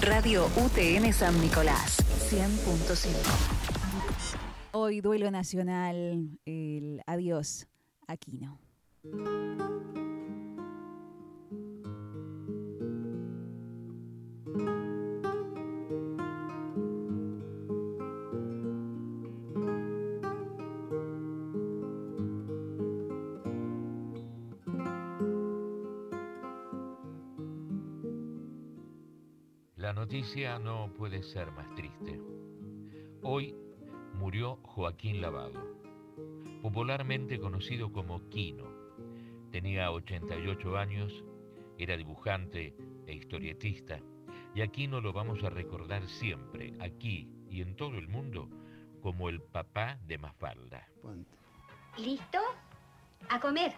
Radio UTN San Nicolás, 100.5. Hoy duelo nacional, el adiós, Aquino. La noticia no puede ser más triste. Hoy murió Joaquín Lavado, popularmente conocido como Quino. Tenía 88 años, era dibujante e historietista, y a Quino lo vamos a recordar siempre, aquí y en todo el mundo, como el papá de Mafalda. ¿Listo? A comer.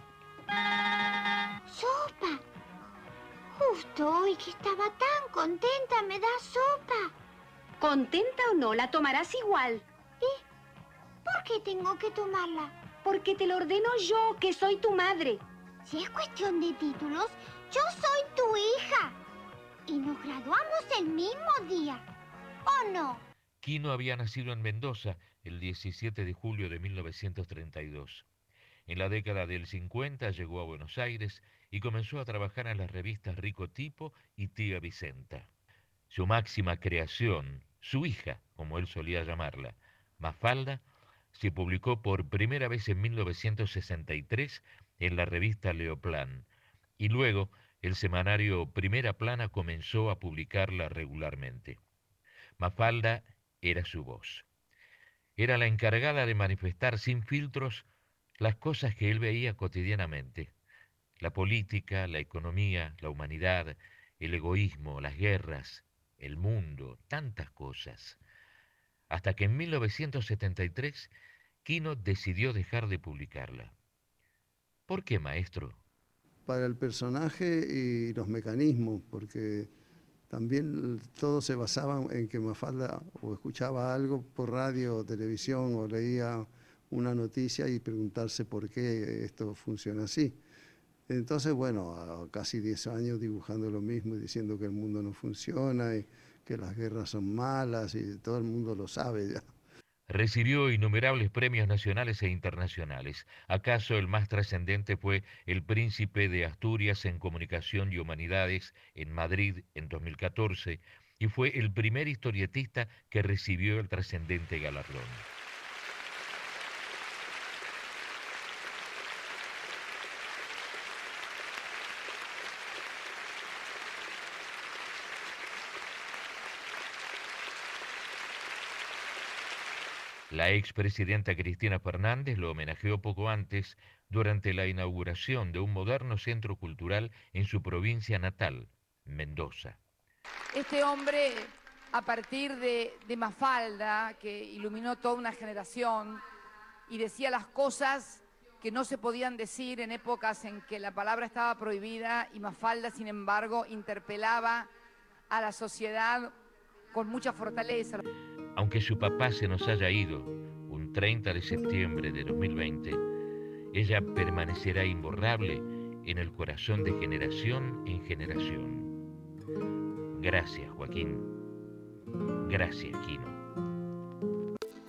Justo hoy que estaba tan contenta, me da sopa. ¿Contenta o no? La tomarás igual. ¿Y por qué tengo que tomarla? Porque te lo ordeno yo, que soy tu madre. Si es cuestión de títulos, yo soy tu hija. Y nos graduamos el mismo día. ¿O no? Quino había nacido en Mendoza el 17 de julio de 1932. En la década del 50 llegó a Buenos Aires y comenzó a trabajar en las revistas Rico Tipo y Tía Vicenta. Su máxima creación, su hija, como él solía llamarla, Mafalda, se publicó por primera vez en 1963 en la revista Leoplan y luego el semanario Primera Plana comenzó a publicarla regularmente. Mafalda era su voz. Era la encargada de manifestar sin filtros las cosas que él veía cotidianamente. La política, la economía, la humanidad, el egoísmo, las guerras, el mundo, tantas cosas. Hasta que en 1973 Quino decidió dejar de publicarla. ¿Por qué, maestro? Para el personaje y los mecanismos, porque también todo se basaba en que Mafalda o escuchaba algo por radio o televisión o leía una noticia y preguntarse por qué esto funciona así. Entonces, bueno, casi 10 años dibujando lo mismo y diciendo que el mundo no funciona y que las guerras son malas y todo el mundo lo sabe ya. Recibió innumerables premios nacionales e internacionales. ¿Acaso el más trascendente fue el Príncipe de Asturias en Comunicación y Humanidades en Madrid en 2014 y fue el primer historietista que recibió el trascendente galardón? La expresidenta Cristina Fernández lo homenajeó poco antes durante la inauguración de un moderno centro cultural en su provincia natal, Mendoza. Este hombre, a partir de, de Mafalda, que iluminó toda una generación y decía las cosas que no se podían decir en épocas en que la palabra estaba prohibida y Mafalda, sin embargo, interpelaba a la sociedad con mucha fortaleza. Aunque su papá se nos haya ido un 30 de septiembre de 2020, ella permanecerá imborrable en el corazón de generación en generación. Gracias, Joaquín. Gracias, Quino.